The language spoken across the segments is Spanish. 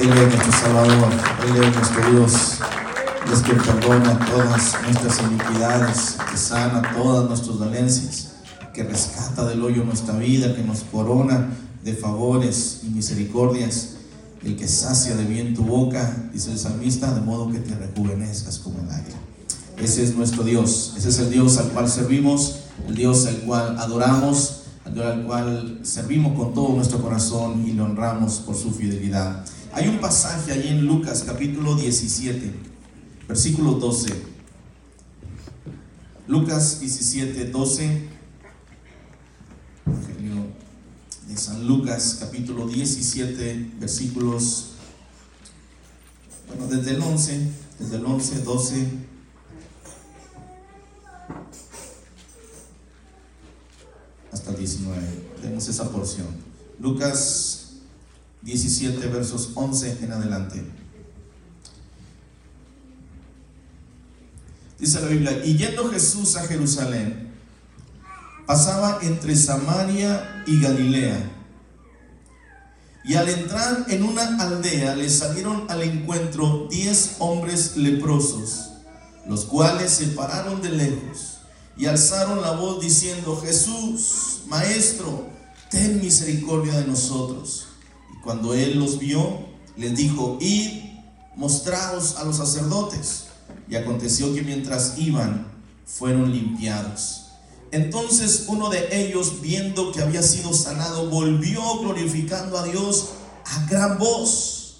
Él es nuestro Salvador, Él es nuestro Dios. Es quien perdona todas nuestras iniquidades, que sana todas nuestras dolencias, que rescata del hoyo nuestra vida, que nos corona de favores y misericordias, el que sacia de bien tu boca, dice el salmista, de modo que te rejuvenezcas como el águila. Ese es nuestro Dios, ese es el Dios al cual servimos, el Dios al cual adoramos, al cual servimos con todo nuestro corazón y le honramos por su fidelidad. Hay un pasaje allí en Lucas capítulo 17, versículo 12. Lucas 17, 12. Evangelio de San Lucas capítulo 17, versículos, bueno, desde el 11, desde el 11, 12. hasta el 19. Tenemos esa porción. Lucas 17, versos 11 en adelante. Dice la Biblia, y yendo Jesús a Jerusalén, pasaba entre Samaria y Galilea. Y al entrar en una aldea le salieron al encuentro diez hombres leprosos, los cuales se pararon de lejos y alzaron la voz diciendo, Jesús, Maestro, ten misericordia de nosotros. Cuando él los vio, les dijo, id, mostraos a los sacerdotes. Y aconteció que mientras iban, fueron limpiados. Entonces uno de ellos, viendo que había sido sanado, volvió glorificando a Dios a gran voz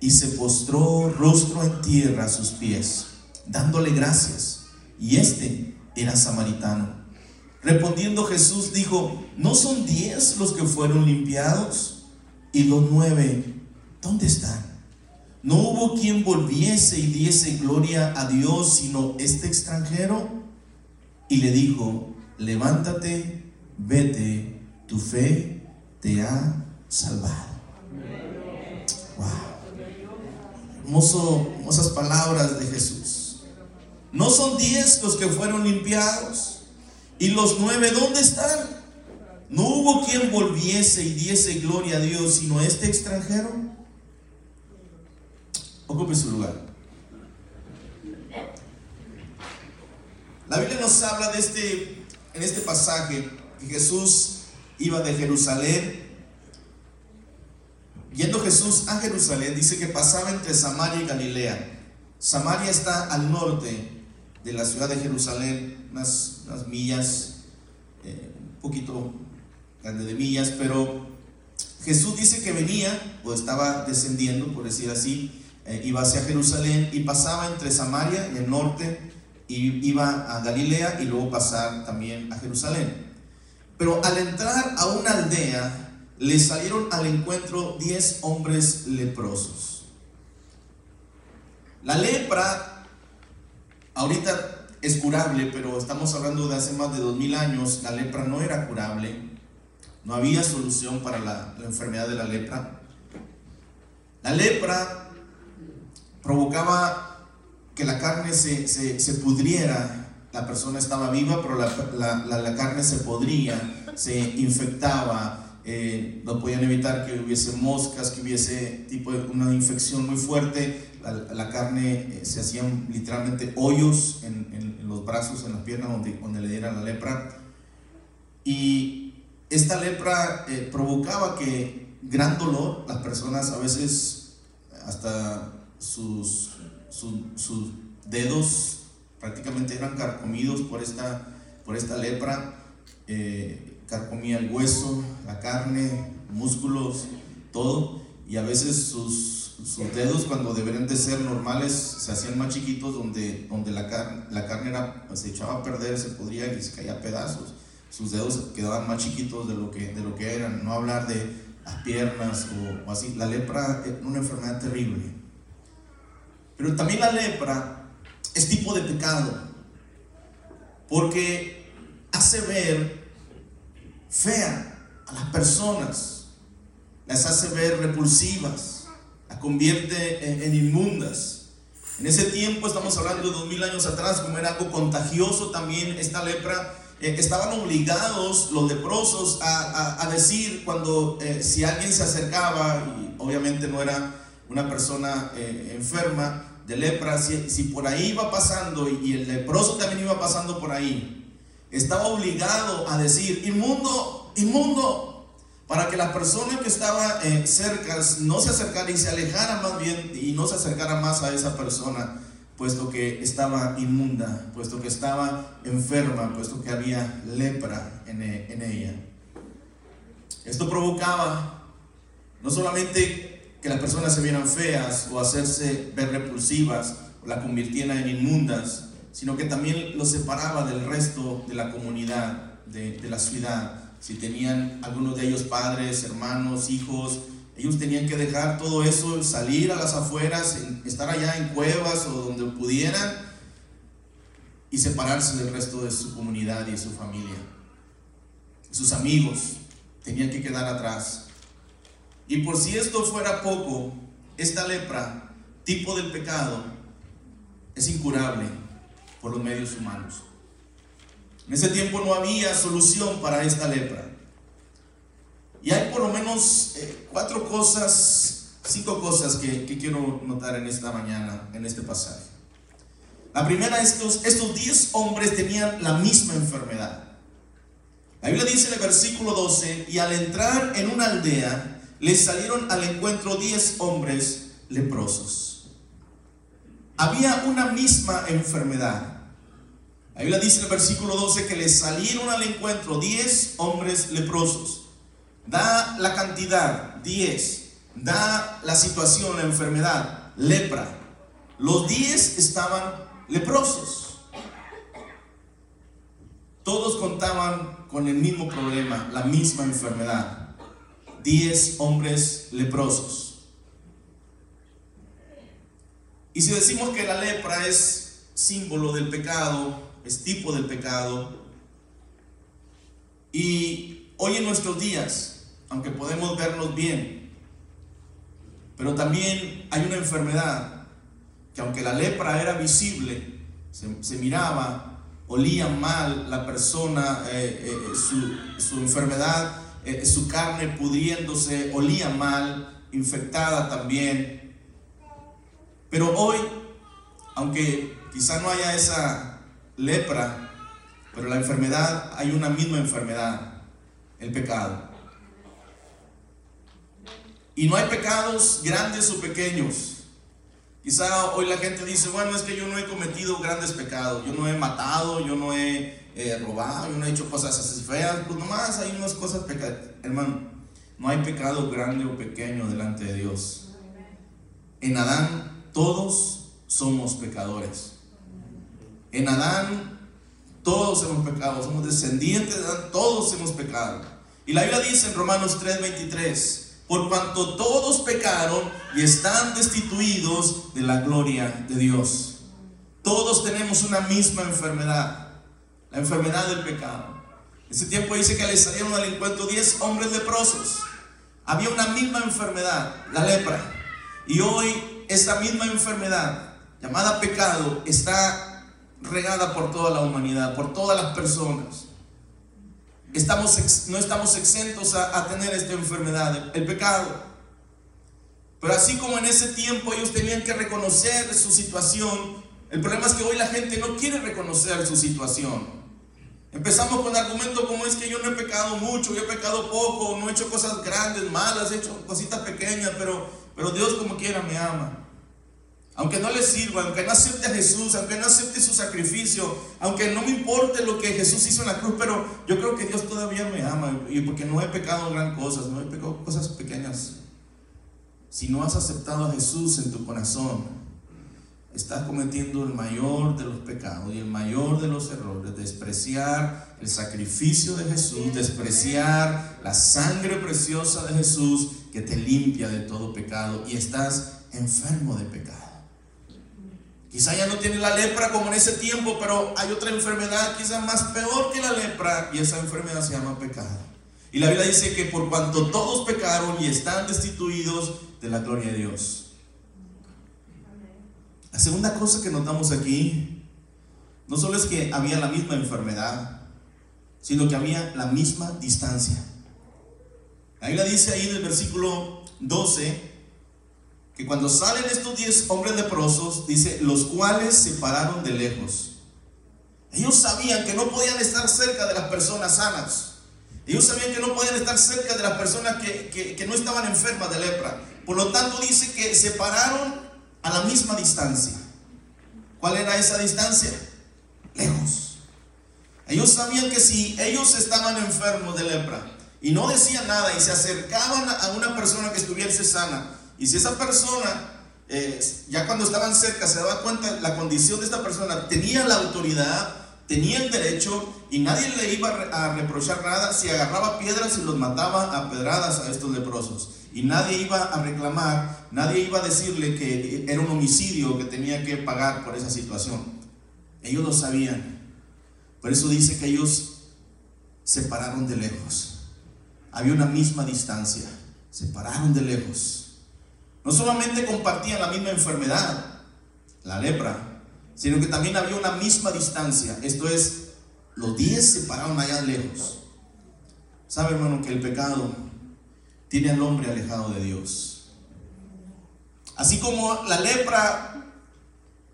y se postró rostro en tierra a sus pies, dándole gracias. Y este era samaritano. Respondiendo Jesús dijo, ¿no son diez los que fueron limpiados? Y los nueve, ¿dónde están? No hubo quien volviese y diese gloria a Dios, sino este extranjero. Y le dijo, levántate, vete, tu fe te ha salvado. Wow. Hermoso, hermosas palabras de Jesús. No son diez los que fueron limpiados. ¿Y los nueve dónde están? No hubo quien volviese y diese gloria a Dios, sino este extranjero. Ocupe su lugar. La Biblia nos habla de este, en este pasaje, que Jesús iba de Jerusalén. Yendo Jesús a Jerusalén, dice que pasaba entre Samaria y Galilea. Samaria está al norte de la ciudad de Jerusalén, unas, millas, eh, un poquito de millas, pero Jesús dice que venía o estaba descendiendo, por decir así, eh, iba hacia Jerusalén y pasaba entre Samaria y el norte y iba a Galilea y luego pasar también a Jerusalén. Pero al entrar a una aldea, le salieron al encuentro diez hombres leprosos. La lepra, ahorita es curable, pero estamos hablando de hace más de dos mil años, la lepra no era curable. No había solución para la, enfermedad de la lepra. La lepra provocaba que la carne se, pudriera. La persona estaba viva, pero la, carne se podría, se infectaba. Eh, no podían evitar que hubiese moscas, que hubiese tipo una infección muy fuerte. La, carne eh, se hacían literalmente hoyos en, los brazos, en las piernas, donde, donde le diera la lepra. Y esta lepra eh, provocaba que gran dolor, las personas a veces hasta sus, dedos prácticamente eran carcomidos por esta, por esta lepra, eh, carcomía el hueso, la carne, músculos, todo, y a veces sus, dedos cuando deberían de ser normales se hacían más chiquitos donde, donde la, la carne era, se echaba a perder, se podría y se caía pedazos sus dedos quedaban más chiquitos de lo que, de lo que eran, no hablar de las piernas o, así. La lepra es una enfermedad terrible. Pero también la lepra es tipo de pecado, porque hace ver fea a las personas, las hace ver repulsivas, las convierte en, inmundas. En ese tiempo, estamos hablando de dos mil años atrás, como era algo contagioso también esta lepra, eh, estaban obligados los leprosos a, decir cuando eh, si alguien se acercaba, y obviamente no era una persona eh, enferma de lepra, si, por ahí iba pasando y, el leproso también iba pasando por ahí, estaba obligado a decir, inmundo, inmundo, para que la persona que estaba cerca no se acercara y se alejara más bien y no se acercara más a esa persona puesto que estaba inmunda, puesto que estaba enferma, puesto que había lepra en, e, ella. Esto provocaba no solamente que las personas se vieran feas o hacerse ver repulsivas o la convirtieran en inmundas, sino que también los separaba del resto de la comunidad, de, de la ciudad. Si tenían algunos de ellos padres, hermanos, hijos, ellos tenían que dejar todo eso, salir a las afueras, estar allá en cuevas o donde pudieran y separarse del resto de su comunidad y su familia. Sus amigos tenían que quedar atrás. Y por si esto fuera poco, esta lepra, tipo del pecado, es incurable por los medios humanos. En ese tiempo no había solución para esta lepra. Y hay por lo menos eh, cuatro cosas, cinco cosas que, quiero notar en esta mañana, en este pasaje. La primera es que estos diez hombres tenían la misma enfermedad. La Biblia dice en el versículo 12, y al entrar en una aldea, les salieron al encuentro diez hombres leprosos. Había una misma enfermedad. La Biblia dice en el versículo 12 que les salieron al encuentro diez hombres leprosos da la cantidad, 10, da la situación, la enfermedad, lepra. Los 10 estaban leprosos. Todos contaban con el mismo problema, la misma enfermedad. 10 hombres leprosos. Y si decimos que la lepra es símbolo del pecado, es tipo del pecado, y hoy en nuestros días aunque podemos vernos bien. Pero también hay una enfermedad que aunque la lepra era visible, se, miraba, olía mal la persona, eh, eh, su, enfermedad, eh, su carne pudriéndose, olía mal, infectada también. Pero hoy, aunque quizá no haya esa lepra, pero la enfermedad, hay una misma enfermedad, el pecado. Y no hay pecados grandes o pequeños. Quizá hoy la gente dice, bueno, es que yo no he cometido grandes pecados, yo no he matado, yo no he eh, robado, yo no he hecho cosas así feas, pues nomás hay unas cosas pecadas. Hermano, no hay pecado grande o pequeño delante de Dios. En Adán todos somos pecadores. En Adán todos hemos pecado, somos descendientes de Adán, todos hemos pecado. Y la Biblia dice en Romanos 3:23, por cuanto todos pecaron y están destituidos de la gloria de Dios. Todos tenemos una misma enfermedad, la enfermedad del pecado. Ese tiempo dice que le salieron al encuentro 10 hombres leprosos. Había una misma enfermedad, la lepra. Y hoy esta misma enfermedad, llamada pecado, está regada por toda la humanidad, por todas las personas estamos, no estamos exentos a, tener esta enfermedad, el, pecado. Pero así como en ese tiempo ellos tenían que reconocer su situación, el problema es que hoy la gente no quiere reconocer su situación. Empezamos con argumentos como es que yo no he pecado mucho, yo he pecado poco, no he hecho cosas grandes, malas, he hecho cositas pequeñas, pero, pero Dios como quiera me ama aunque no le sirva, aunque no acepte a Jesús, aunque no acepte su sacrificio, aunque no me importe lo que Jesús hizo en la cruz, pero yo creo que Dios todavía me ama y porque no he pecado gran cosas, no he pecado cosas pequeñas. Si no has aceptado a Jesús en tu corazón, estás cometiendo el mayor de los pecados y el mayor de los errores, despreciar el sacrificio de Jesús, despreciar la sangre preciosa de Jesús que te limpia de todo pecado y estás enfermo de pecado. Quizá ya no tiene la lepra como en ese tiempo, pero hay otra enfermedad quizás más peor que la lepra y esa enfermedad se llama pecado. Y la Biblia dice que por cuanto todos pecaron y están destituidos de la gloria de Dios. La segunda cosa que notamos aquí, no solo es que había la misma enfermedad, sino que había la misma distancia. La Biblia dice ahí en el versículo 12 que cuando salen estos diez hombres leprosos, dice, los cuales se pararon de lejos. Ellos sabían que no podían estar cerca de las personas sanas. Ellos sabían que no podían estar cerca de las personas que, que no estaban enfermas de lepra. Por lo tanto dice que se pararon a la misma distancia. ¿Cuál era esa distancia? Lejos. Ellos sabían que si ellos estaban enfermos de lepra y no decían nada y se acercaban a una persona que estuviese sana, y si esa persona, eh, ya cuando estaban cerca, se daba cuenta de la condición de esta persona, tenía la autoridad, tenía el derecho y nadie le iba a reprochar nada si agarraba piedras y los mataba a pedradas a estos leprosos. Y nadie iba a reclamar, nadie iba a decirle que era un homicidio que tenía que pagar por esa situación. Ellos lo sabían. Por eso dice que ellos se pararon de lejos. Había una misma distancia. Se pararon de lejos. No solamente compartían la misma enfermedad, la lepra, sino que también había una misma distancia. Esto es, los diez se pararon allá lejos. ¿Sabe, hermano, que el pecado tiene al hombre alejado de Dios? Así como la lepra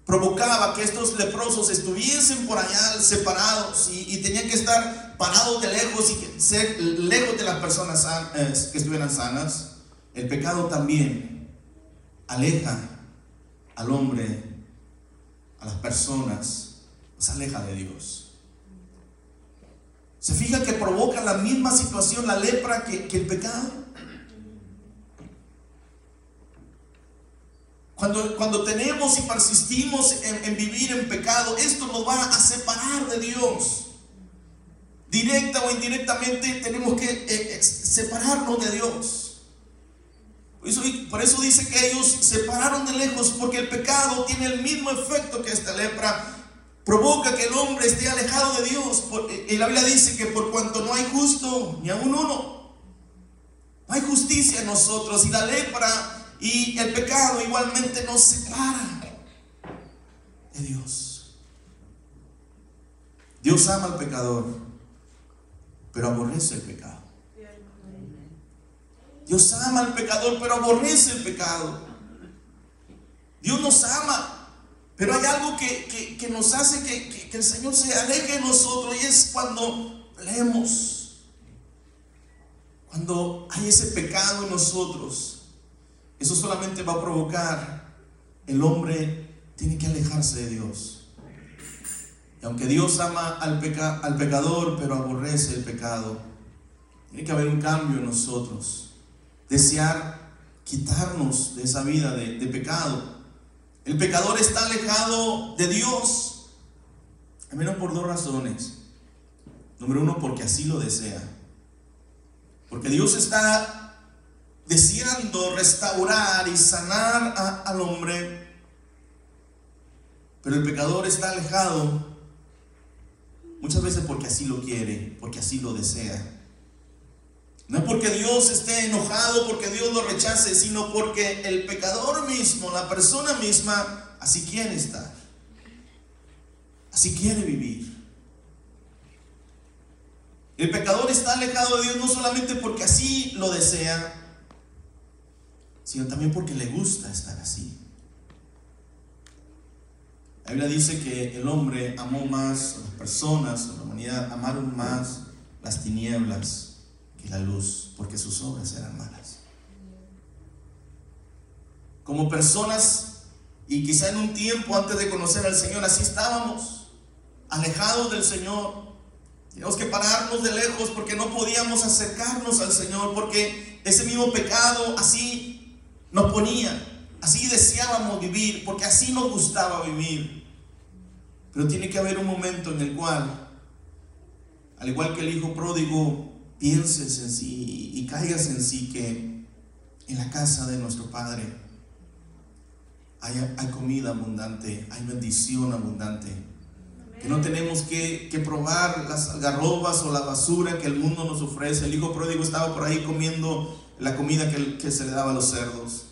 provocaba que estos leprosos estuviesen por allá separados y, tenían que estar parados de lejos y ser lejos de las personas eh, que estuvieran sanas, el pecado también aleja al hombre, a las personas, se aleja de Dios. Se fija que provoca la misma situación la lepra que, el pecado. Cuando, cuando, tenemos y persistimos en, vivir en pecado, esto nos va a separar de Dios. Directa o indirectamente tenemos que eh, eh, separarnos de Dios. Por eso, dice que ellos se pararon de lejos porque el pecado tiene el mismo efecto que esta lepra. Provoca que el hombre esté alejado de Dios. Y la Biblia dice que por cuanto no hay justo, ni aún uno, no hay justicia en nosotros. Y la lepra y el pecado igualmente nos separa de Dios. Dios ama al pecador, pero aborrece el pecado. Dios ama al pecador, pero aborrece el pecado. Dios nos ama, pero hay algo que, nos hace que, que, el Señor se aleje de nosotros y es cuando leemos, cuando hay ese pecado en nosotros. Eso solamente va a provocar el hombre tiene que alejarse de Dios. Y aunque Dios ama al, al pecador, pero aborrece el pecado, tiene que haber un cambio en nosotros desear quitarnos de esa vida de, pecado. El pecador está alejado de Dios, al menos por dos razones. Número uno, porque así lo desea. Porque Dios está deseando restaurar y sanar al hombre, pero el pecador está alejado muchas veces porque así lo quiere, porque así lo desea. No porque Dios esté enojado, porque Dios lo rechace, sino porque el pecador mismo, la persona misma, así quiere estar. Así quiere vivir. El pecador está alejado de Dios no solamente porque así lo desea, sino también porque le gusta estar así. La Biblia dice que el hombre amó más, las personas, la humanidad amaron más las tinieblas la luz, porque sus obras eran malas. Como personas, y quizá en un tiempo antes de conocer al Señor, así estábamos, alejados del Señor. Teníamos que pararnos de lejos porque no podíamos acercarnos al Señor, porque ese mismo pecado así nos ponía, así deseábamos vivir, porque así nos gustaba vivir. Pero tiene que haber un momento en el cual, al igual que el hijo pródigo, pienses en sí y caigas en sí que en la casa de nuestro Padre hay, comida abundante, hay bendición abundante. Que no tenemos que, probar las algarrobas o la basura que el mundo nos ofrece. El hijo pródigo estaba por ahí comiendo la comida que, que se le daba a los cerdos.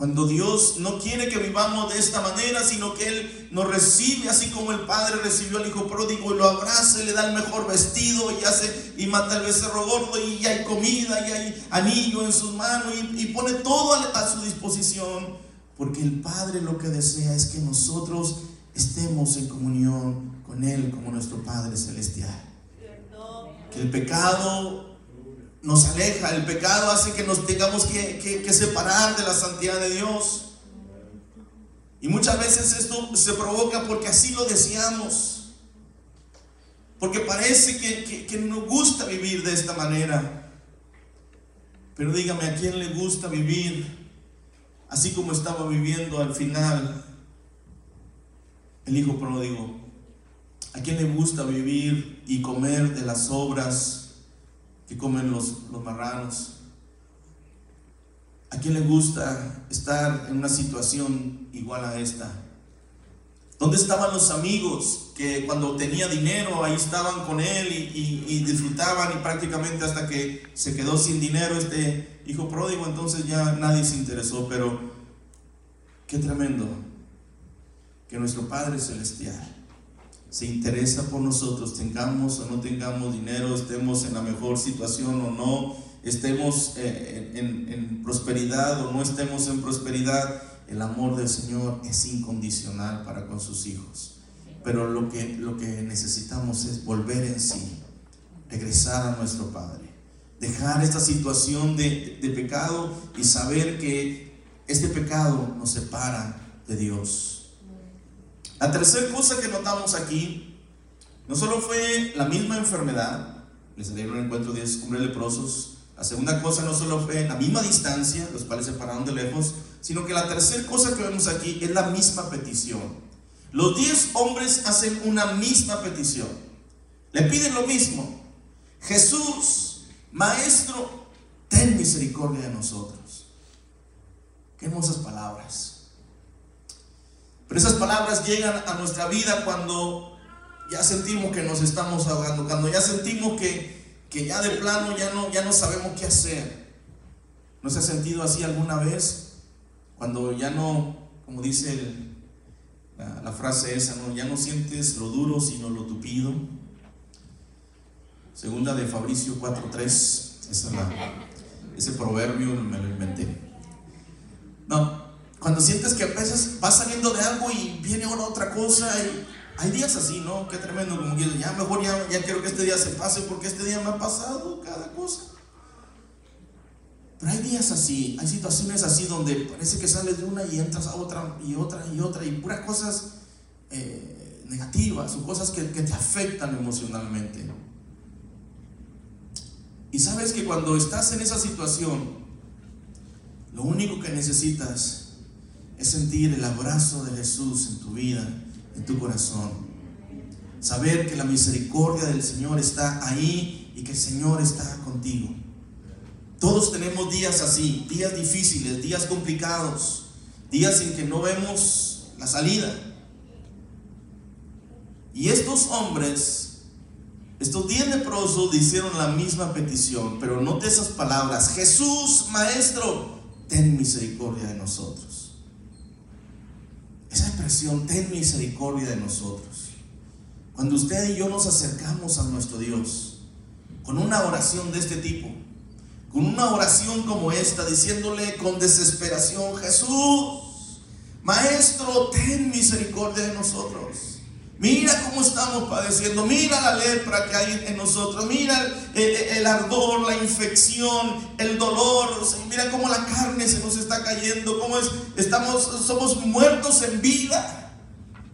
Cuando Dios no quiere que vivamos de esta manera, sino que Él nos recibe así como el Padre recibió al Hijo pródigo y lo abraza, y le da el mejor vestido y hace y mata el becerro gordo y hay comida y hay anillo en sus manos y, pone todo a, su disposición. Porque el Padre lo que desea es que nosotros estemos en comunión con Él como nuestro Padre celestial. Que el pecado nos aleja, el pecado hace que nos tengamos que, separar de la santidad de Dios. Y muchas veces esto se provoca porque así lo deseamos. Porque parece que, que, nos gusta vivir de esta manera. Pero dígame, ¿a quién le gusta vivir así como estaba viviendo al final el hijo pródigo? ¿A quién le gusta vivir y comer de las obras que comen los, los marranos. ¿A quién le gusta estar en una situación igual a esta? ¿Dónde estaban los amigos que cuando tenía dinero ahí estaban con él y, y, disfrutaban y prácticamente hasta que se quedó sin dinero este hijo pródigo, entonces ya nadie se interesó, pero qué tremendo que nuestro Padre Celestial se interesa por nosotros, tengamos o no tengamos dinero, estemos en la mejor situación o no, estemos eh, en, prosperidad o no estemos en prosperidad, el amor del Señor es incondicional para con sus hijos. Pero lo que, lo que necesitamos es volver en sí, regresar a nuestro Padre, dejar esta situación de, de pecado y saber que este pecado nos separa de Dios. La tercera cosa que notamos aquí, no solo fue la misma enfermedad, le salieron al encuentro 10 hombres leprosos, la segunda cosa no solo fue la misma distancia, los cuales se pararon de lejos, sino que la tercera cosa que vemos aquí es la misma petición. Los 10 hombres hacen una misma petición. Le piden lo mismo. Jesús, Maestro, ten misericordia de nosotros. Qué hermosas palabras. Pero esas palabras llegan a nuestra vida cuando ya sentimos que nos estamos ahogando, cuando ya sentimos que, que ya de plano ya no, ya no sabemos qué hacer. ¿No se ha sentido así alguna vez? Cuando ya no, como dice la, frase esa, ¿no? ya no sientes lo duro sino lo tupido. Segunda de Fabricio 4.3, ese proverbio me lo inventé. No, cuando sientes que a veces vas saliendo de algo y viene ahora otra cosa hay días así, ¿no? Qué tremendo, como que ya mejor ya, ya quiero que este día se pase porque este día me ha pasado cada cosa. Pero hay días así, hay situaciones así donde parece que sales de una y entras a otra y otra y otra y puras cosas eh, negativas o cosas que, que te afectan emocionalmente. Y sabes que cuando estás en esa situación, lo único que necesitas es sentir el abrazo de Jesús en tu vida, en tu corazón. Saber que la misericordia del Señor está ahí y que el Señor está contigo. Todos tenemos días así, días difíciles, días complicados, días en que no vemos la salida. Y estos hombres, estos diez leprosos hicieron la misma petición, pero note esas palabras, Jesús, Maestro, ten misericordia de nosotros. Esa expresión, ten misericordia de nosotros. Cuando usted y yo nos acercamos a nuestro Dios con una oración de este tipo, con una oración como esta, diciéndole con desesperación, Jesús, Maestro, ten misericordia de nosotros. Mira cómo estamos padeciendo, mira la lepra que hay en nosotros, mira el, ardor, la infección, el dolor, mira cómo la carne se nos está cayendo, cómo es, estamos, somos muertos en vida.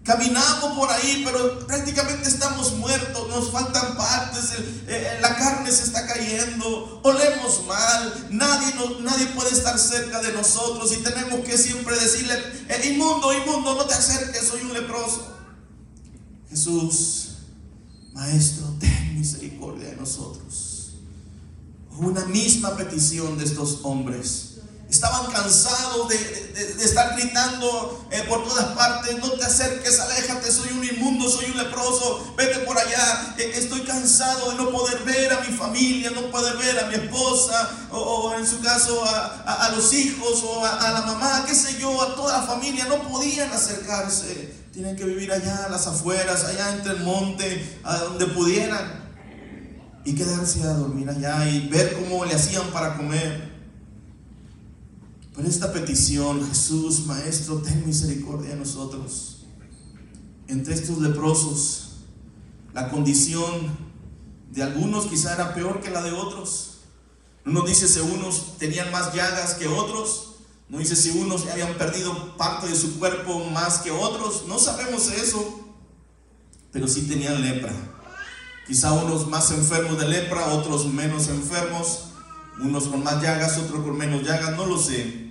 Caminamos por ahí, pero prácticamente estamos muertos, nos faltan partes, eh, la carne se está cayendo, olemos mal, nadie, nadie puede estar cerca de nosotros y tenemos que siempre decirle, eh, inmundo, inmundo, no te acerques, soy un leproso. Jesús, Maestro, ten misericordia de nosotros. Una misma petición de estos hombres. Estaban cansados de, estar gritando eh, por todas partes, no te acerques, aléjate, soy un inmundo, soy un leproso, vete por allá, eh, estoy cansado de no poder ver a mi familia, no poder ver a mi esposa, o, en su caso a, los hijos, o a, la mamá, qué sé yo, a toda la familia, no podían acercarse, tienen que vivir allá, a las afueras, allá entre el monte, a donde pudieran. Y quedarse a dormir allá y ver cómo le hacían para comer. Pero esta petición, Jesús, Maestro, ten misericordia de nosotros. Entre estos leprosos, la condición de algunos quizá era peor que la de otros. No nos dice si unos tenían más llagas que otros. No dice si unos habían perdido parte de su cuerpo más que otros. No sabemos eso. Pero sí tenían lepra. Quizá unos más enfermos de lepra, otros menos enfermos. Unos con más llagas, otros con menos llagas. No lo sé.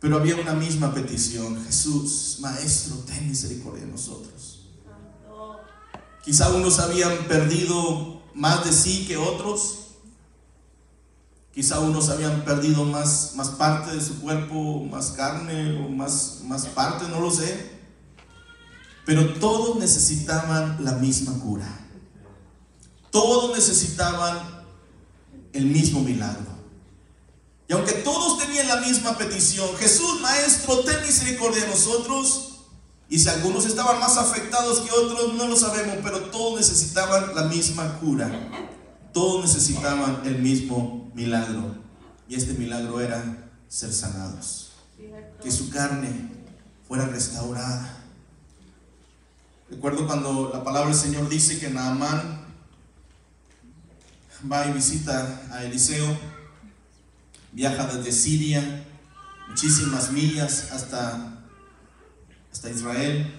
Pero había una misma petición, Jesús, Maestro, ten misericordia de nosotros. Quizá unos habían perdido más de sí que otros. Quizá unos habían perdido más, más parte de su cuerpo, más carne o más, más parte, no lo sé. Pero todos necesitaban la misma cura. Todos necesitaban el mismo milagro. Y aunque todos tenían la misma petición, Jesús, Maestro, ten misericordia de nosotros. Y si algunos estaban más afectados que otros, no lo sabemos, pero todos necesitaban la misma cura. Todos necesitaban el mismo milagro. Y este milagro era ser sanados. Que su carne fuera restaurada. Recuerdo cuando la palabra del Señor dice que Naamán va y visita a Eliseo viaja desde Siria, muchísimas millas hasta, hasta Israel.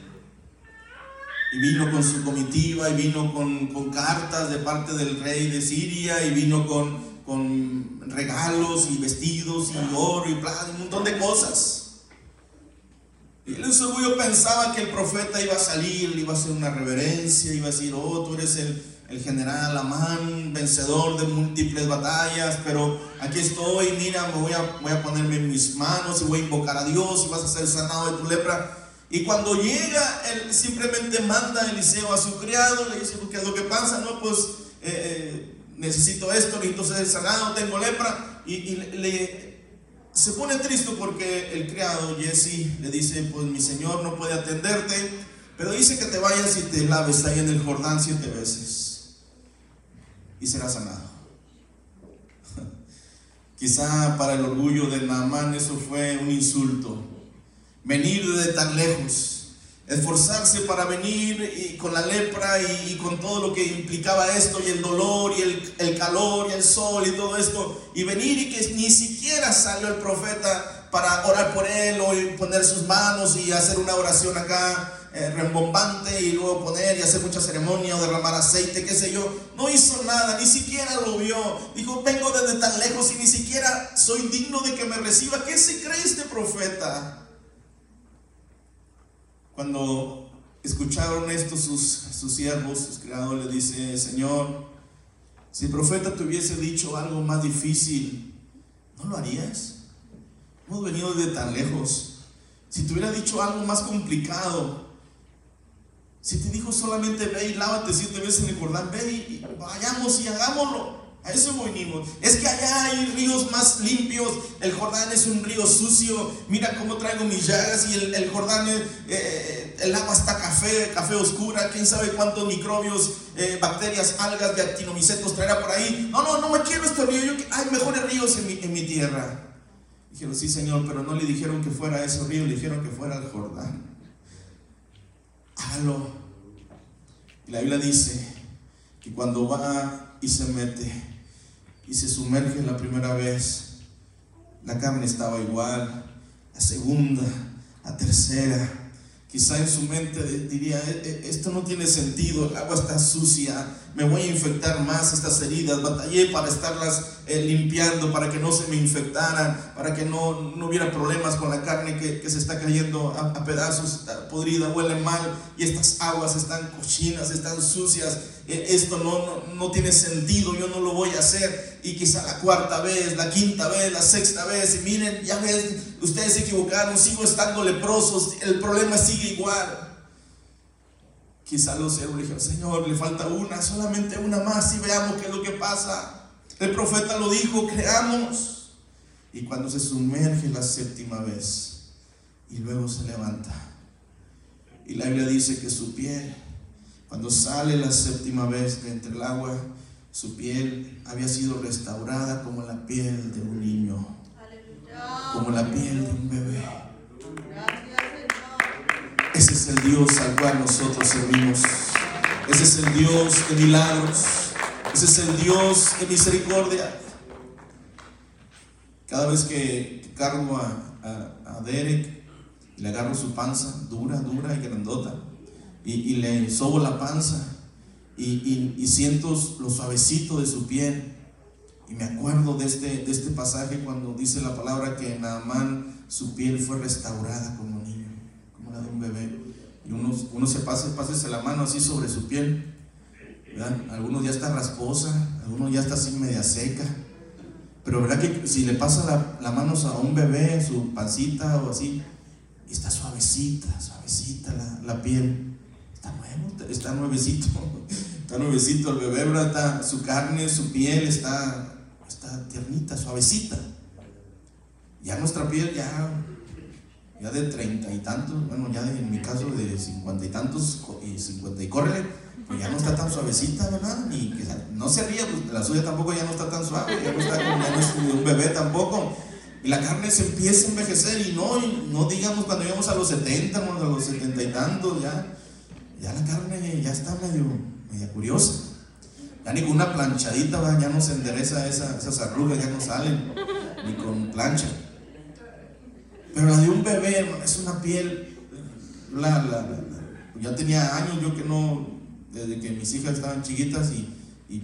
Y vino con su comitiva, y vino con, cartas de parte del rey de Siria, y vino con, con regalos y vestidos y oro y plata, un montón de cosas. Y su orgullo pensaba que el profeta iba a salir, iba a hacer una reverencia, iba a decir, oh, tú eres el, el general Amán, vencedor de múltiples batallas, pero aquí estoy, mira, me voy a, voy a ponerme en mis manos y voy a invocar a Dios y vas a ser sanado de tu lepra. Y cuando llega, él simplemente manda a Eliseo a su criado, le dice, ¿qué es lo que pasa? No, pues eh, eh, necesito esto, necesito ser sanado, tengo lepra. Y, le, se pone triste porque el criado, Jesse, le dice, pues mi señor no puede atenderte, pero dice que te vayas y te laves ahí en el Jordán siete veces y será sanado. Quizá para el orgullo de Naamán eso fue un insulto. Venir de tan lejos, esforzarse para venir y con la lepra y, con todo lo que implicaba esto y el dolor y el, el calor y el sol y todo esto, y venir y que ni siquiera salió el profeta para orar por él o poner sus manos y hacer una oración acá eh, rembombante y luego poner y hacer mucha ceremonia o derramar aceite, qué sé yo. No hizo nada, ni siquiera lo vio. Dijo, vengo desde tan lejos y ni siquiera soy digno de que me reciba. ¿Qué se cree este profeta? Cuando escucharon esto sus, sus siervos, sus criados, le dice, Señor, si el profeta te hubiese dicho algo más difícil, ¿no lo harías? Hemos venido desde tan lejos. Si te hubiera dicho algo más complicado, si te dijo solamente ve y lávate siete veces en el Jordán, ve y vayamos y hagámoslo. A eso venimos. Es que allá hay ríos más limpios. El Jordán es un río sucio. Mira cómo traigo mis llagas y el, Jordán, eh, eh, el agua está café, café oscura. Quién sabe cuántos microbios, eh, bacterias, algas de actinomicetos traerá por ahí. No, no, no me quiero este río. hay mejores ríos en mi, en mi tierra. Dijeron, sí, Señor, pero no le dijeron que fuera ese río, le dijeron que fuera el Jordán hágalo. Y la Biblia dice que cuando va y se mete y se sumerge la primera vez, la carne estaba igual, la segunda, la tercera, quizá en su mente diría, e, e, esto no tiene sentido, el agua está sucia, me voy a infectar más estas heridas, batallé para estarlas eh, limpiando para que no se me infectara, para que no, no hubiera problemas con la carne que, se está cayendo a, pedazos, está podrida, huele mal y estas aguas están cochinas, están sucias, eh, esto no, no, tiene sentido, yo no lo voy a hacer. Y quizá la cuarta vez, la quinta vez, la sexta vez, y miren, ya ves, ustedes se equivocaron, sigo estando leprosos, el problema sigue igual. Quizá los siervos dijeron, Señor, le falta una, solamente una más y veamos qué es lo que pasa. El profeta lo dijo, creamos. Y cuando se sumerge la séptima vez y luego se levanta. Y la Biblia dice que su piel, cuando sale la séptima vez de entre el agua, su piel había sido restaurada como la piel de un niño, como la piel de un bebé. Ese es el Dios al cual nosotros servimos. Ese es el Dios de milagros. Ese es el Dios de misericordia. Cada vez que cargo a, a, a Derek y le agarro su panza, dura, dura y grandota, y, y le sobo la panza y, y, y, siento lo suavecito de su piel. Y me acuerdo de este, de este pasaje cuando dice la palabra que en Naamán su piel fue restaurada como niño de un bebé. Y uno, uno se pasa, pásese la mano así sobre su piel. Algunos ya está rasposa, algunos ya está así media seca. Pero verdad que si le pasa la, la mano a un bebé, su pancita o así, está suavecita, suavecita la, la piel. Está nuevo, está nuevecito, está nuevecito el bebé, ¿verdad? Su carne, su piel está, está tiernita, suavecita. Ya nuestra piel ya ya de treinta y tantos, bueno, ya en mi caso de cincuenta y tantos y cincuenta y corre, pues ya no está tan suavecita, ¿verdad? Y que no se ría, pues la suya tampoco ya no está tan suave, ya no está como, ya no es un bebé tampoco. Y la carne se empieza a envejecer y no, no digamos cuando llegamos a los 70, a los setenta y tantos, ya, ya la carne ya está medio, media curiosa. Ya ni con una planchadita ¿verdad? ya no se endereza esa, esas arrugas, ya no salen, ni con plancha. Pero la de un bebé, es una piel, la, la, la, ya tenía años yo que no, desde que mis hijas estaban chiquitas y, y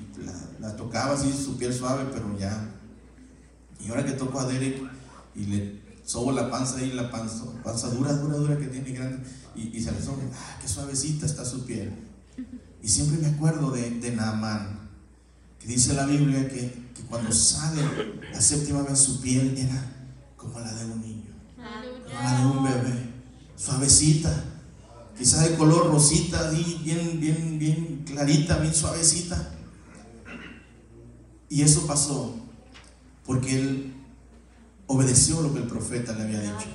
la, tocaba así, su piel suave, pero ya. Y ahora que toco a Derek y le sobo la panza ahí, la panza, panza dura, dura, dura que tiene grande, y, se le sobe, ah, qué suavecita está su piel. Y siempre me acuerdo de, de Naamán, que dice la Biblia que, que cuando sale la séptima vez su piel era como la de un niño la de un bebé, suavecita, quizás de color rosita, bien, bien, bien clarita, bien suavecita. Y eso pasó porque él obedeció lo que el profeta le había dicho.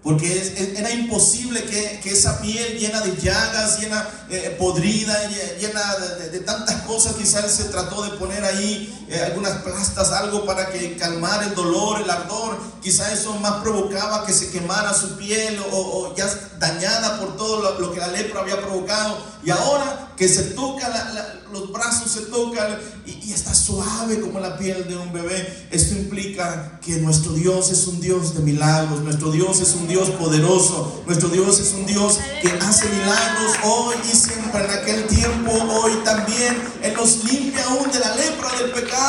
Porque era imposible que, que, esa piel llena de llagas, llena eh, podrida, llena de, de, tantas cosas, quizás él se trató de poner ahí eh, algunas plastas, algo para que calmar el dolor, el ardor. Quizás eso más provocaba que se quemara su piel o, ya dañada por todo lo, que la lepra había provocado. Y ahora que se toca, los brazos se tocan y, y está suave como la piel de un bebé. Esto implica que nuestro Dios es un Dios de milagros, nuestro Dios es un Dios poderoso. Nuestro Dios es un Dios que hace milagros hoy y siempre. En aquel tiempo, hoy también. Él nos limpia aún de la lepra del pecado.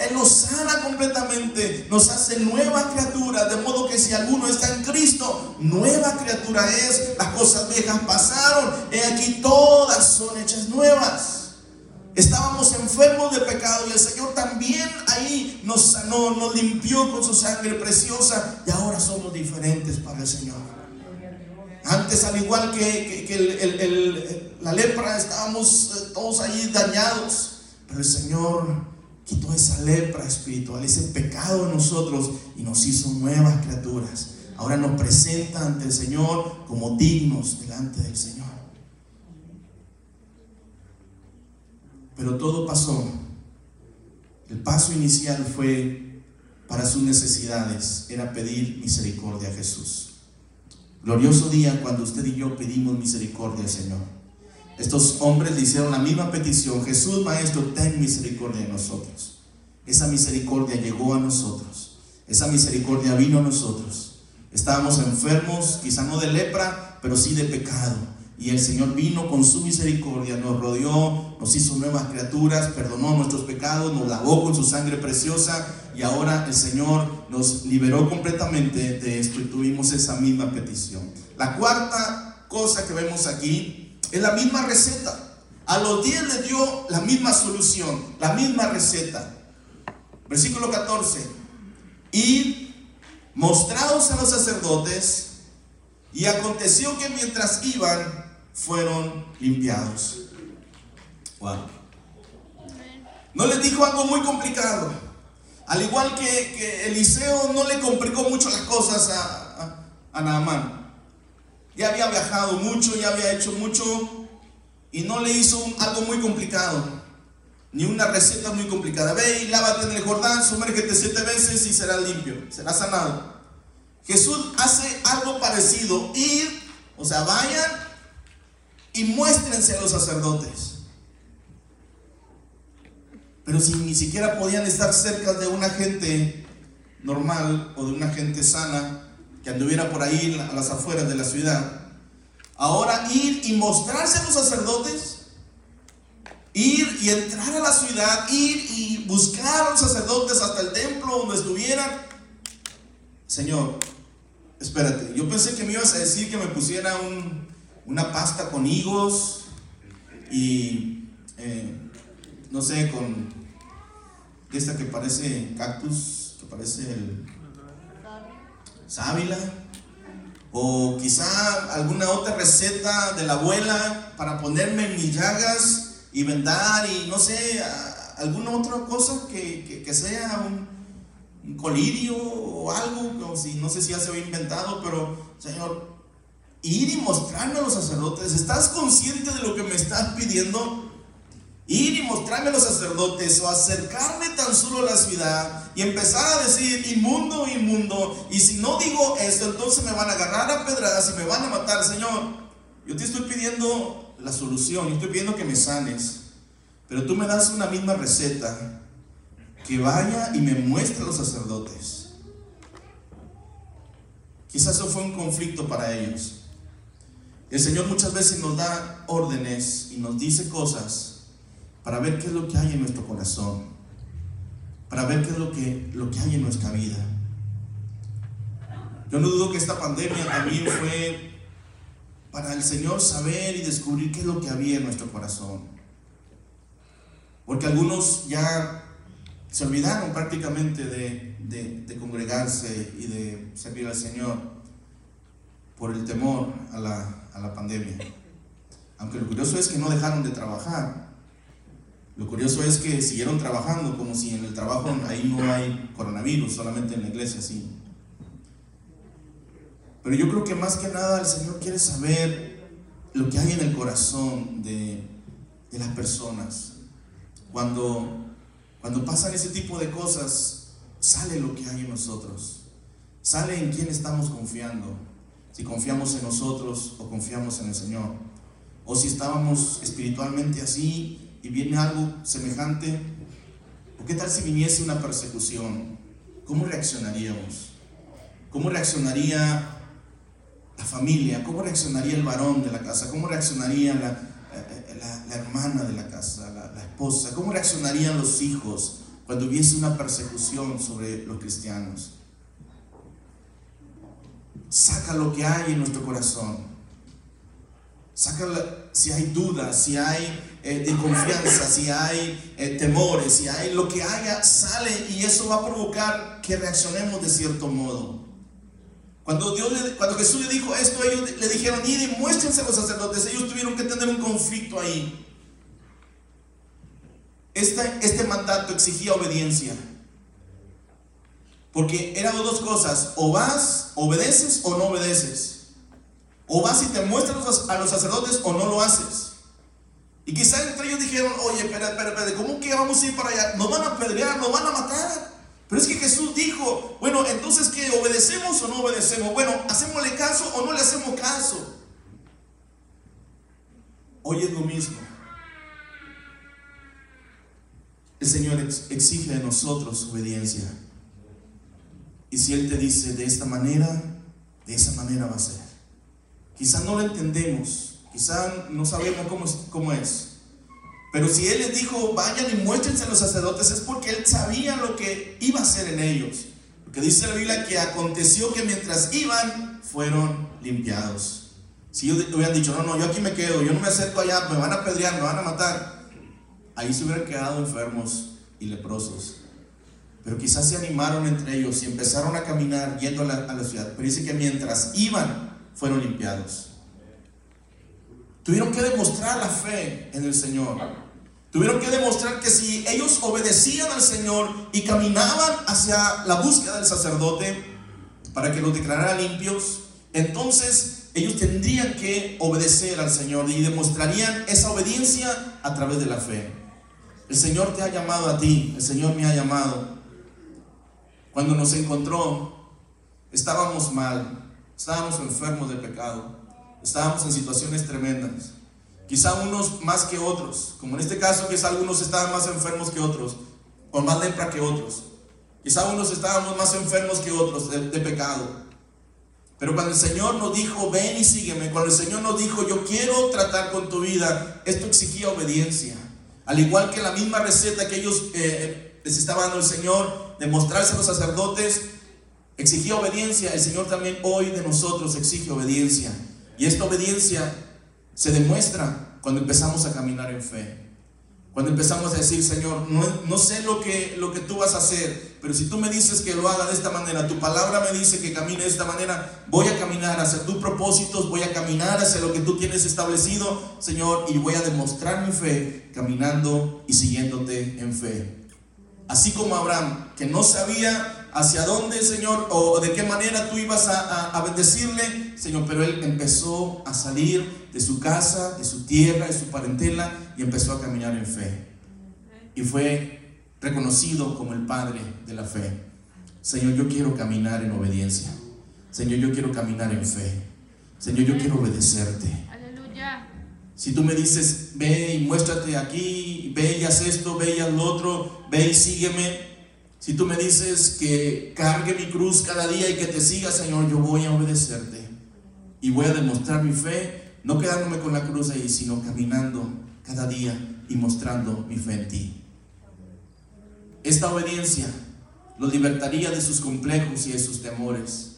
Él nos sana completamente. Nos hace nueva criatura. De modo que si alguno está en Cristo, nueva criatura es. Las cosas viejas pasaron. He aquí todas son hechas nuevas. Estábamos enfermos de pecado y el Señor también ahí nos sanó, nos limpió con su sangre preciosa y ahora somos diferentes para el Señor. Antes, al igual que, la lepra, estábamos eh, todos ahí dañados, pero el Señor quitó esa lepra espiritual, ese pecado en nosotros y nos hizo nuevas criaturas. Ahora nos presenta ante el Señor como dignos delante del Señor. Pero todo pasó. El paso inicial fue para sus necesidades, era pedir misericordia a Jesús. Glorioso día cuando usted y yo pedimos misericordia, Señor. Estos hombres le hicieron la misma petición, Jesús Maestro, ten misericordia de nosotros. Esa misericordia llegó a nosotros. Esa misericordia vino a nosotros. Estábamos enfermos, quizá no de lepra, pero sí de pecado. Y el Señor vino con su misericordia, nos rodeó, nos hizo nuevas criaturas, perdonó nuestros pecados, nos lavó con su sangre preciosa y ahora el Señor nos liberó completamente de esto y tuvimos esa misma petición. La cuarta cosa que vemos aquí es la misma receta. A los 10 le dio la misma solución, la misma receta. Versículo 14. Y mostrados a los sacerdotes, y aconteció que mientras iban, fueron limpiados. No les dijo algo muy complicado. Al igual que, Eliseo no le complicó mucho las cosas a, a, a Naamán. Ya había viajado mucho, ya había hecho mucho y no le hizo algo muy complicado, ni una receta muy complicada. Ve y lávate en el Jordán, sumérgete siete veces y serás limpio, serás sanado. Jesús hace algo parecido, ir, o sea, vayan y muéstrense a los sacerdotes. Pero si ni siquiera podían estar cerca de una gente normal o de una gente sana que anduviera por ahí a las afueras de la ciudad, ahora ir y mostrarse a los sacerdotes, ir y entrar a la ciudad, ir y buscar a los sacerdotes hasta el templo donde estuvieran. Señor, espérate, yo pensé que me ibas a decir que me pusiera una pasta con higos y, eh, no sé, con esta que parece cactus, que parece el sábila o quizá alguna otra receta de la abuela para ponerme en mis llagas y vendar y no sé, alguna otra cosa que, sea un, colirio o algo, si, no sé si ya se había inventado, pero Señor, ir y mostrarme a los sacerdotes, ¿estás consciente de lo que me estás pidiendo? Ir y mostrarme a los sacerdotes o acercarme tan solo a la ciudad y empezar a decir inmundo, inmundo. Y si no digo esto, entonces me van a agarrar a pedradas y me van a matar, Señor. Yo te estoy pidiendo la solución, yo estoy pidiendo que me sanes. Pero tú me das una misma receta, que vaya y me muestre a los sacerdotes. Quizás eso fue un conflicto para ellos. El Señor muchas veces nos da órdenes y nos dice cosas para ver qué es lo que hay en nuestro corazón, para ver qué es lo que, lo que hay en nuestra vida. Yo no dudo que esta pandemia también fue para el Señor saber y descubrir qué es lo que había en nuestro corazón. Porque algunos ya se olvidaron prácticamente de, congregarse y de servir al Señor por el temor a la, a la pandemia. Aunque lo curioso es que no dejaron de trabajar, lo curioso es que siguieron trabajando como si en el trabajo ahí no hay coronavirus, solamente en la iglesia sí. Pero yo creo que más que nada el Señor quiere saber lo que hay en el corazón de, las personas. Cuando, cuando pasan ese tipo de cosas, sale lo que hay en nosotros. Sale en quién estamos confiando. Si confiamos en nosotros o confiamos en el Señor. O si estábamos espiritualmente así y viene algo semejante, ¿o qué tal si viniese una persecución? ¿Cómo reaccionaríamos? ¿Cómo reaccionaría la familia? ¿Cómo reaccionaría el varón de la casa? ¿Cómo reaccionaría la, eh, la, hermana de la casa, la, la esposa? ¿Cómo reaccionarían los hijos cuando hubiese una persecución sobre los cristianos? Saca lo que hay en nuestro corazón. Saca si hay dudas, si hay eh, de confianza, si hay eh, temores, si hay lo que haya, sale y eso va a provocar que reaccionemos de cierto modo. Cuando, Dios cuando Jesús le dijo esto, ellos le dijeron, y demuéstrense los sacerdotes, ellos tuvieron que tener un conflicto ahí. Este, este mandato exigía obediencia. Porque eran dos cosas, o vas, obedeces o no obedeces. O vas y te muestras a los sacerdotes o no lo haces. Y quizás entre ellos dijeron, oye, espera, espera, espera, ¿cómo que vamos a ir para allá? Nos van a apedrear, nos van a matar. Pero es que Jesús dijo, bueno, entonces que obedecemos o no obedecemos. Bueno, ¿hacemosle caso o no le hacemos caso? Hoy es lo mismo. El Señor exige de nosotros obediencia. Y si Él te dice de esta manera, de esa manera va a ser. Quizás no lo entendemos, Quizá no sabemos cómo es. Pero si Él les dijo, vayan y muéstrense a los sacerdotes, es porque Él sabía lo que iba a hacer en ellos. Porque dice la Biblia que aconteció que mientras iban, fueron limpiados. Si ellos hubieran dicho, no, no, yo aquí me quedo, yo no me acerco allá, me van a apedrear, me van a matar, ahí se hubieran quedado enfermos y leprosos. Pero quizás se animaron entre ellos y empezaron a caminar yendo a la, a la ciudad. Pero dice que mientras iban, fueron limpiados. Tuvieron que demostrar la fe en el Señor. Tuvieron que demostrar que si ellos obedecían al Señor y caminaban hacia la búsqueda del sacerdote para que los declarara limpios, entonces ellos tendrían que obedecer al Señor y demostrarían esa obediencia a través de la fe. El Señor te ha llamado a ti, el Señor me ha llamado. Cuando nos encontró, estábamos mal, estábamos enfermos de pecado, estábamos en situaciones tremendas. Quizá unos más que otros, como en este caso quizá algunos estaban más enfermos que otros, o más lepra que otros. Quizá unos estábamos más enfermos que otros de, pecado. Pero cuando el Señor nos dijo, ven y sígueme, cuando el Señor nos dijo, yo quiero tratar con tu vida, esto exigía obediencia. Al igual que la misma receta que ellos eh, les estaba dando el Señor, de mostrarse a los sacerdotes, exigía obediencia. El Señor también hoy de nosotros exige obediencia. Y esta obediencia se demuestra cuando empezamos a caminar en fe. Cuando empezamos a decir, Señor, no, no, sé lo que, lo que tú vas a hacer, pero si tú me dices que lo haga de esta manera, tu palabra me dice que camine de esta manera, voy a caminar hacia tus propósitos, voy a caminar hacia lo que tú tienes establecido, Señor, y voy a demostrar mi fe caminando y siguiéndote en fe. Así como Abraham, que no sabía hacia dónde, Señor, o de qué manera tú ibas a, a, a, bendecirle, Señor, pero él empezó a salir de su casa, de su tierra, de su parentela, y empezó a caminar en fe. Y fue reconocido como el Padre de la fe. Señor, yo quiero caminar en obediencia. Señor, yo quiero caminar en fe. Señor, yo quiero obedecerte. Aleluya. Si tú me dices, ve y muéstrate aquí, ve y haz esto, ve y haz lo otro, ve y sígueme, si tú me dices que cargue mi cruz cada día y que te siga, Señor, yo voy a obedecerte. Y voy a demostrar mi fe, no quedándome con la cruz ahí, sino caminando cada día y mostrando mi fe en ti. Esta obediencia los libertaría de sus complejos y de sus temores.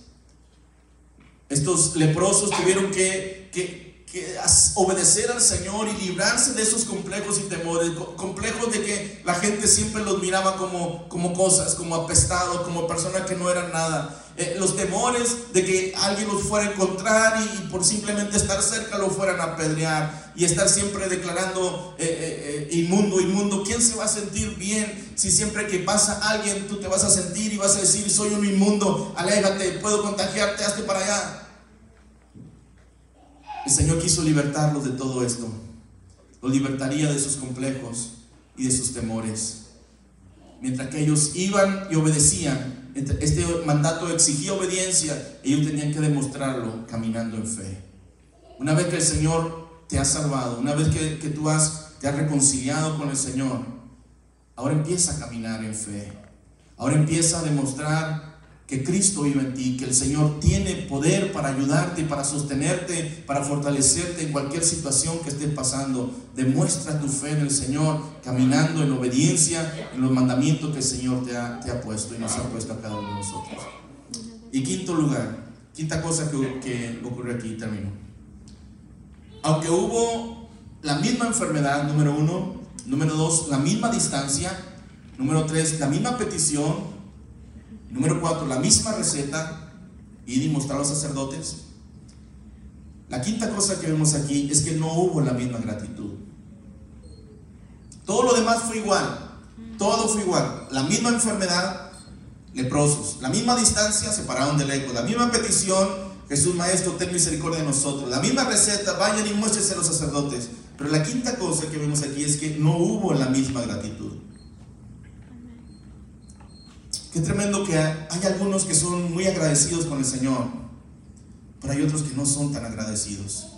Estos leprosos tuvieron que, que que obedecer al Señor y librarse de esos complejos y temores, complejos de que la gente siempre los miraba como, como cosas, como apestados, como personas que no eran nada. Eh, los temores de que alguien los fuera a encontrar y, y, por simplemente estar cerca lo fueran a apedrear y estar siempre declarando eh, eh, eh, inmundo, inmundo. ¿Quién se va a sentir bien si siempre que pasa alguien tú te vas a sentir y vas a decir soy un inmundo, aléjate, puedo contagiarte, hazte para allá? El Señor quiso libertarlos de todo esto. Los libertaría de sus complejos y de sus temores. Mientras que ellos iban y obedecían, este mandato exigía obediencia, ellos tenían que demostrarlo caminando en fe. Una vez que el Señor te ha salvado, una vez que, que tú has, te has reconciliado con el Señor, ahora empieza a caminar en fe. Ahora empieza a demostrar que Cristo vive en ti, que el Señor tiene poder para ayudarte, para sostenerte, para fortalecerte en cualquier situación que estés pasando. Demuestra tu fe en el Señor, caminando en obediencia en los mandamientos que el Señor te ha, puesto y nos ha puesto a cada uno de nosotros. Y quinto lugar, quinta cosa que, que ocurre aquí, termino. Aunque hubo la misma enfermedad, número uno, número dos, la misma distancia, número tres, la misma petición, Número cuatro, la misma receta y mostrar a los sacerdotes. La quinta cosa que vemos aquí es que no hubo la misma gratitud. Todo lo demás fue igual. Todo fue igual. La misma enfermedad, leprosos. La misma distancia, separaron del eco. La misma petición, Jesús Maestro, ten misericordia de nosotros. La misma receta, vayan y muéstrense a los sacerdotes. Pero la quinta cosa que vemos aquí es que no hubo la misma gratitud. Qué tremendo que hay algunos que son muy agradecidos con el Señor, pero hay otros que no son tan agradecidos.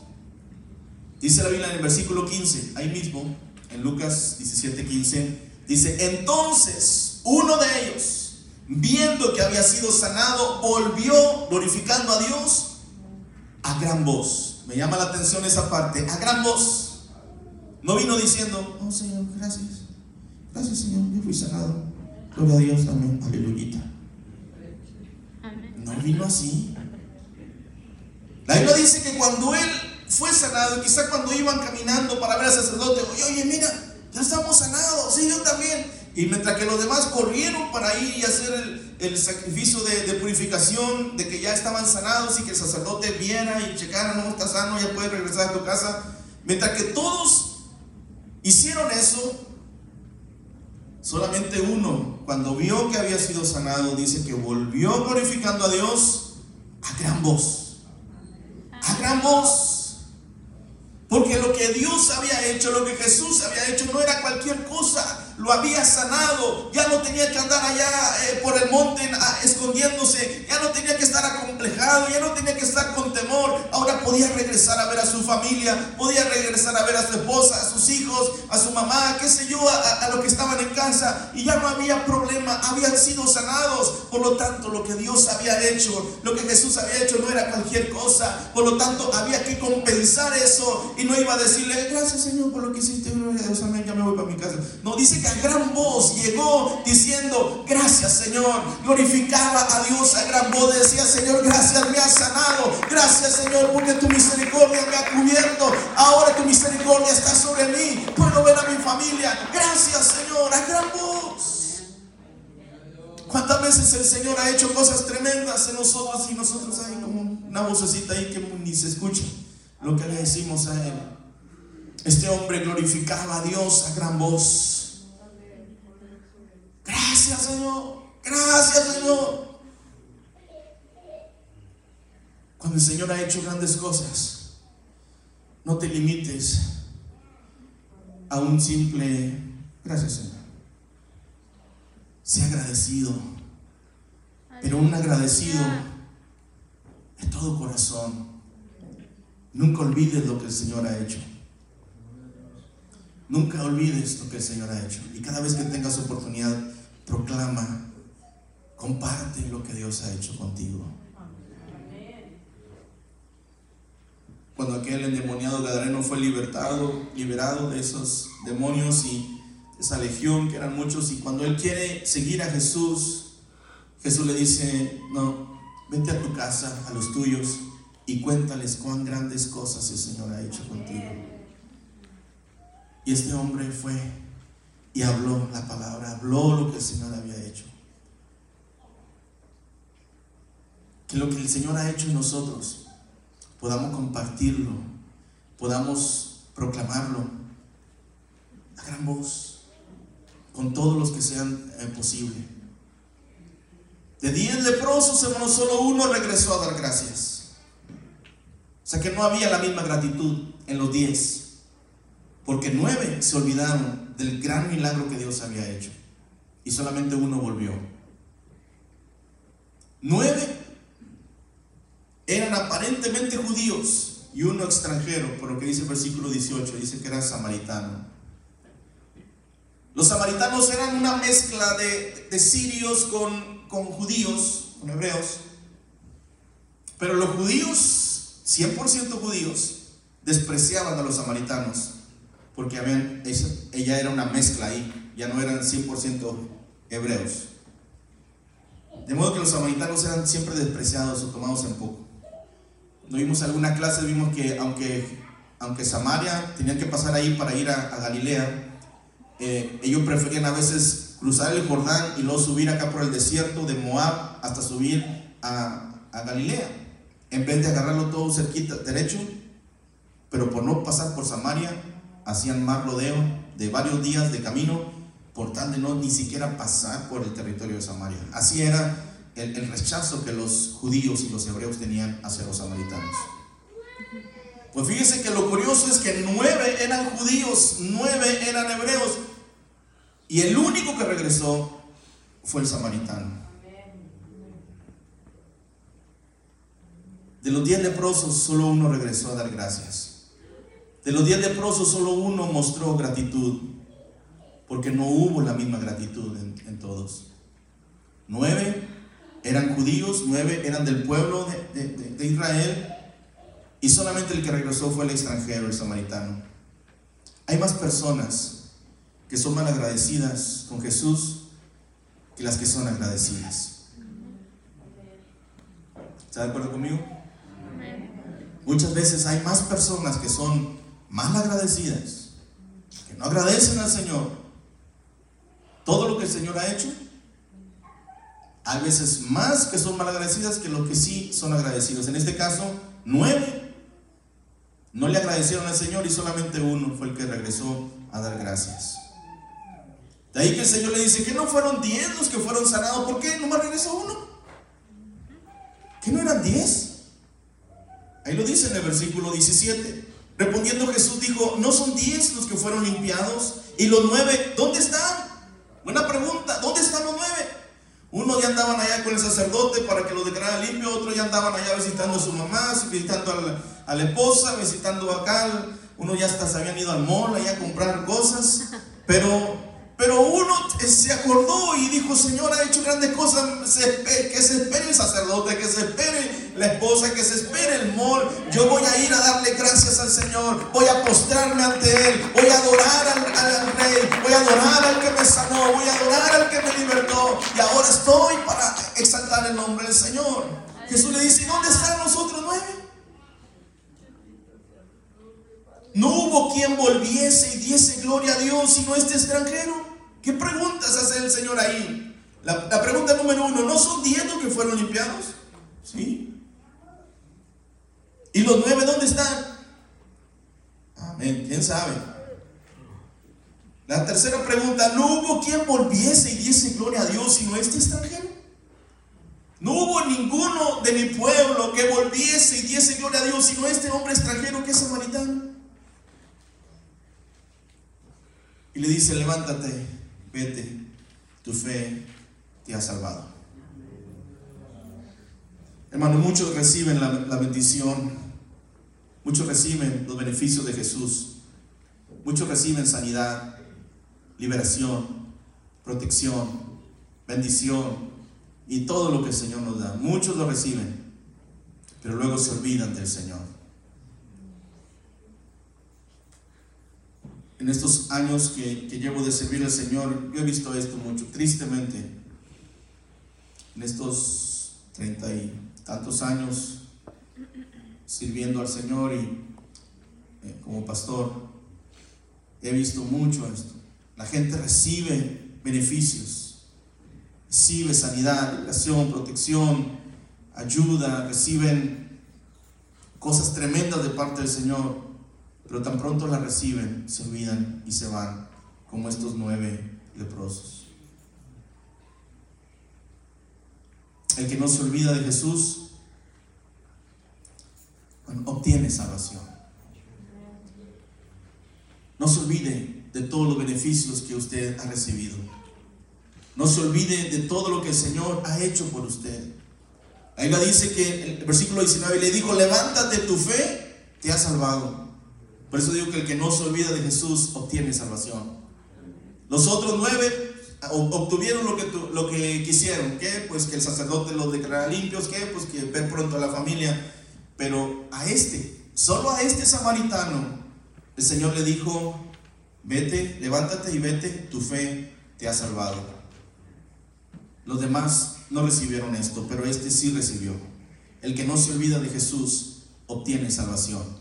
Dice la Biblia en el versículo 15, ahí mismo, en Lucas 17, 15, dice, entonces uno de ellos, viendo que había sido sanado, volvió glorificando a Dios a gran voz. me llama la atención esa parte, a gran voz. No vino diciendo, oh Señor, gracias. Gracias Señor, yo fui sanado. Gloria a Dios, amén, aleluya. No vino así. La Biblia dice que cuando él fue sanado, quizá cuando iban caminando para ver al sacerdote, oye, oye, mira, ya estamos sanados, sí, yo también. Y mientras que los demás corrieron para ir y hacer el, sacrificio de, purificación, de que ya estaban sanados y que el sacerdote viera y checara, no está sano, ya puede regresar a tu casa. Mientras que todos hicieron eso, solamente uno, cuando vio que había sido sanado, dice que volvió glorificando a Dios a gran voz. A gran voz. Porque lo que Dios había hecho, lo que Jesús había hecho, no era cualquier cosa lo había sanado, ya no tenía que andar allá eh, por el monte escondiéndose, ya no tenía que estar acomplejado, ya no tenía que estar con temor, ahora podía regresar a ver a su familia, podía regresar a ver a su esposa, a sus hijos, a su mamá, qué sé yo, a, los que estaban en casa, y ya no había problema, habían sido sanados, por lo tanto lo que Dios había hecho, lo que Jesús había hecho no era cualquier cosa, por lo tanto había que compensar eso y no iba a decirle, gracias Señor por lo que hiciste, a amén, ya me voy para mi casa. No, dice que a gran voz llegó diciendo, gracias Señor. Glorificaba a Dios a gran voz. Decía, Señor, gracias, me has sanado. Gracias Señor, porque tu misericordia me ha cubierto. Ahora tu misericordia está sobre mí. Puedo ver a mi familia. Gracias Señor, a gran voz. ¿Cuántas veces el Señor ha hecho cosas tremendas en nosotros y nosotros hay como una vocecita ahí que ni se escucha lo que le decimos a Él? Este hombre glorificaba a Dios a gran voz. Gracias Señor, gracias Señor. Cuando el Señor ha hecho grandes cosas, no te limites a un simple gracias Señor. Sea agradecido, pero un agradecido de todo corazón. Nunca olvides lo que el Señor ha hecho. Nunca olvides lo que el Señor ha hecho. Y cada vez que tengas oportunidad, proclama, comparte lo que Dios ha hecho contigo. Cuando aquel endemoniado gadareno fue libertado, liberado de esos demonios y esa legión que eran muchos, y cuando él quiere seguir a Jesús, Jesús le dice, no, vete a tu casa, a los tuyos, y cuéntales cuán grandes cosas el Señor ha hecho contigo. Y este hombre fue y habló la palabra, habló lo que el Señor había hecho. Que lo que el Señor ha hecho en nosotros podamos compartirlo, podamos proclamarlo a gran voz, con todos los que sean eh, posible. De diez leprosos, hermano, solo uno regresó a dar gracias. O sea que no había la misma gratitud en los diez. Porque nueve se olvidaron del gran milagro que Dios había hecho. Y solamente uno volvió. Nueve eran aparentemente judíos y uno extranjero, por lo que dice el versículo 18, dice que era samaritano. Los samaritanos eran una mezcla de, sirios con, con judíos, con hebreos. Pero los judíos, 100% judíos, despreciaban a los samaritanos porque ella era una mezcla ahí, ya no eran 100% hebreos. De modo que los samaritanos eran siempre despreciados o tomados en poco. No vimos alguna clase, vimos que aunque, aunque Samaria tenían que pasar ahí para ir a, Galilea, eh, ellos preferían a veces cruzar el Jordán y luego subir acá por el desierto de Moab hasta subir a, a Galilea, en vez de agarrarlo todo cerquita, derecho, pero por no pasar por Samaria, hacían más rodeo de varios días de camino por tal de no ni siquiera pasar por el territorio de Samaria. Así era el, el rechazo que los judíos y los hebreos tenían hacia los samaritanos. Pues fíjense que lo curioso es que nueve eran judíos, nueve eran hebreos, y el único que regresó fue el samaritano. De los diez leprosos, solo uno regresó a dar gracias. De los diez leprosos solo uno mostró gratitud, porque no hubo la misma gratitud en, todos. Nueve eran judíos, nueve eran del pueblo de, Israel, y solamente el que regresó fue el extranjero, el samaritano. Hay más personas que son mal agradecidas con Jesús que las que son agradecidas. ¿Está de acuerdo conmigo? Muchas veces hay más personas que son mal agradecidas, que no agradecen al Señor todo lo que el Señor ha hecho. Hay veces más que son mal agradecidas que los que sí son agradecidos. En este caso, nueve no le agradecieron al Señor y solamente uno fue el que regresó a dar gracias. De ahí que el Señor le dice que no fueron diez los que fueron sanados. ¿Por qué? Nomás regresó uno. ¿Que no eran diez? Ahí lo dice en el versículo 17. Respondiendo Jesús dijo, ¿no son diez los que fueron limpiados? ¿Y los nueve, dónde están? Buena pregunta, ¿dónde están los nueve? Uno ya andaban allá con el sacerdote para que lo declarara limpio, otros ya andaban allá visitando a su mamá, visitando a la, a la esposa, visitando acá, uno ya hasta se habían ido al mall allá a comprar cosas, pero pero uno se acordó y dijo, Señor, ha hecho grandes cosas, que se espere el sacerdote, que se espere la esposa, que se espere el mol. Yo voy a ir a darle gracias al Señor, voy a postrarme ante Él, voy a adorar al, Rey, voy a adorar al que me sanó, voy a adorar al que me libertó. Y ahora estoy para exaltar el nombre del Señor. Jesús le dice, ¿dónde están los otros nueve? No hubo quien volviese y diese gloria a Dios sino este extranjero. ¿Qué preguntas hace el Señor ahí? La, pregunta número uno, ¿no son diez los que fueron limpiados? Sí. ¿Y los nueve dónde están? Amén, ¿quién sabe? La tercera pregunta, ¿no hubo quien volviese y diese gloria a Dios sino este extranjero? No hubo ninguno de mi pueblo que volviese y diese gloria a Dios sino este hombre extranjero que es samaritano. Y le dice, levántate, vete, tu fe te ha salvado. Hermano, muchos reciben la, la, bendición, muchos reciben los beneficios de Jesús, muchos reciben sanidad, liberación, protección, bendición y todo lo que el Señor nos da. Muchos lo reciben, pero luego se olvidan del Señor. En estos años que, llevo de servir al Señor, yo he visto esto mucho, tristemente. En estos treinta y tantos años sirviendo al Señor y eh, como pastor, he visto mucho esto. La gente recibe beneficios, recibe sanidad, liberación, protección, ayuda, reciben cosas tremendas de parte del Señor pero tan pronto la reciben, se olvidan y se van, como estos nueve leprosos. El que no se olvida de Jesús, obtiene salvación. No se olvide de todos los beneficios que usted ha recibido. No se olvide de todo lo que el Señor ha hecho por usted. Ahí dice que el versículo 19 le dijo, levántate, tu fe te ha salvado. Por eso digo que el que no se olvida de Jesús obtiene salvación. Los otros nueve obtuvieron lo que, lo que quisieron. ¿Qué? Pues que el sacerdote los declarara limpios. ¿Qué? Pues que ver pronto a la familia. Pero a este, solo a este samaritano, el Señor le dijo, vete, levántate y vete, tu fe te ha salvado. Los demás no recibieron esto, pero este sí recibió. El que no se olvida de Jesús obtiene salvación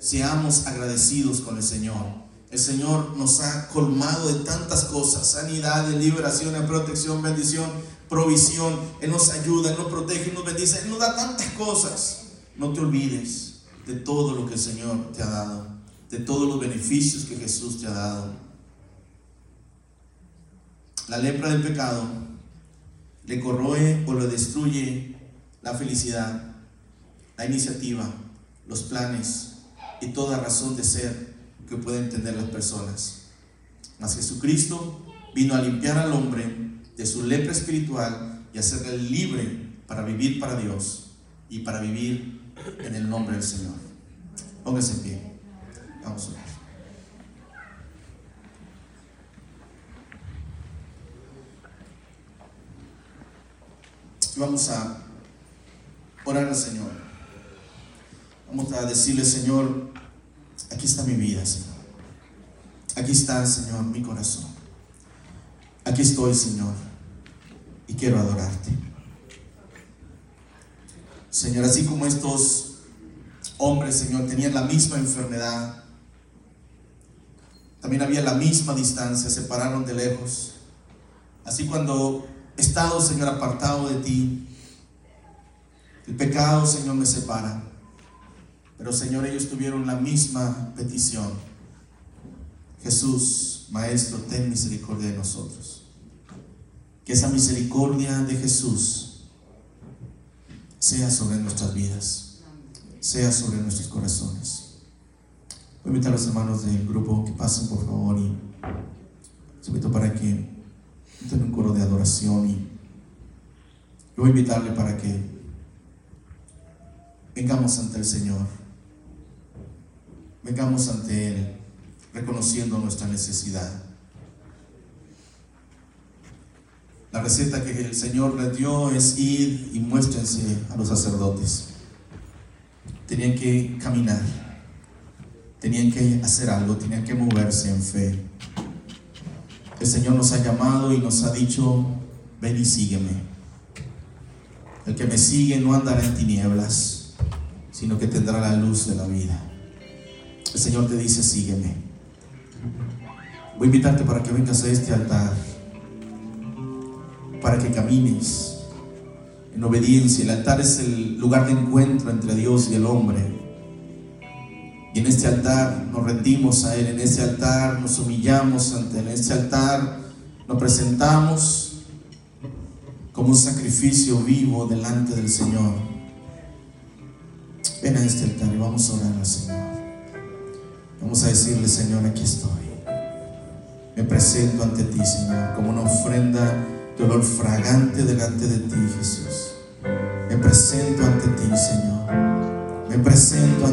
seamos agradecidos con el Señor. El Señor nos ha colmado de tantas cosas, sanidad, liberación, protección, bendición, provisión. Él nos ayuda, Él nos protege, nos bendice, Él nos da tantas cosas. No te olvides de todo lo que el Señor te ha dado, de todos los beneficios que Jesús te ha dado. La lepra del pecado le corroe o le destruye la felicidad, la iniciativa, los planes, y toda razón de ser que pueden tener las personas. Mas Jesucristo vino a limpiar al hombre de su lepra espiritual y hacerle libre para vivir para Dios y para vivir en el nombre del Señor. Póngase en pie. Vamos a orar. Vamos a orar al Señor. Vamos a decirle, Señor, aquí está mi vida, Señor. Aquí está, Señor, mi corazón. Aquí estoy, Señor, y quiero adorarte. Señor, así como estos hombres, Señor, tenían la misma enfermedad, también había la misma distancia, se separaron de lejos. Así cuando he estado, Señor, apartado de ti, el pecado, Señor, me separa. Pero, Señor, ellos tuvieron la misma petición. Jesús, Maestro, ten misericordia de nosotros. Que esa misericordia de Jesús sea sobre nuestras vidas, sea sobre nuestros corazones. Voy a invitar a los hermanos del grupo que pasen, por favor, y se invito para que tengan un coro de adoración y yo voy a invitarle para que vengamos ante el Señor, vengamos ante Él reconociendo nuestra necesidad. La receta que el Señor le dio es ir y muéstrense a los sacerdotes. Tenían que caminar, tenían que hacer algo, tenían que moverse en fe. El Señor nos ha llamado y nos ha dicho, ven y sígueme. El que me sigue no andará en tinieblas, sino que tendrá la luz de la vida. El Señor te dice, sígueme. Voy a invitarte para que vengas a este altar, para que camines en obediencia. El altar es el lugar de encuentro entre Dios y el hombre. Y en este altar nos rendimos a Él, en este altar nos humillamos ante Él, en este altar nos presentamos como un sacrificio vivo delante del Señor. Ven a este altar y vamos a orar al Señor. Vamos a decirle, Señor, aquí estoy. Me presento ante ti, Señor, como una ofrenda de olor fragante delante de ti, Jesús. Me presento ante ti, Señor. Me presento ante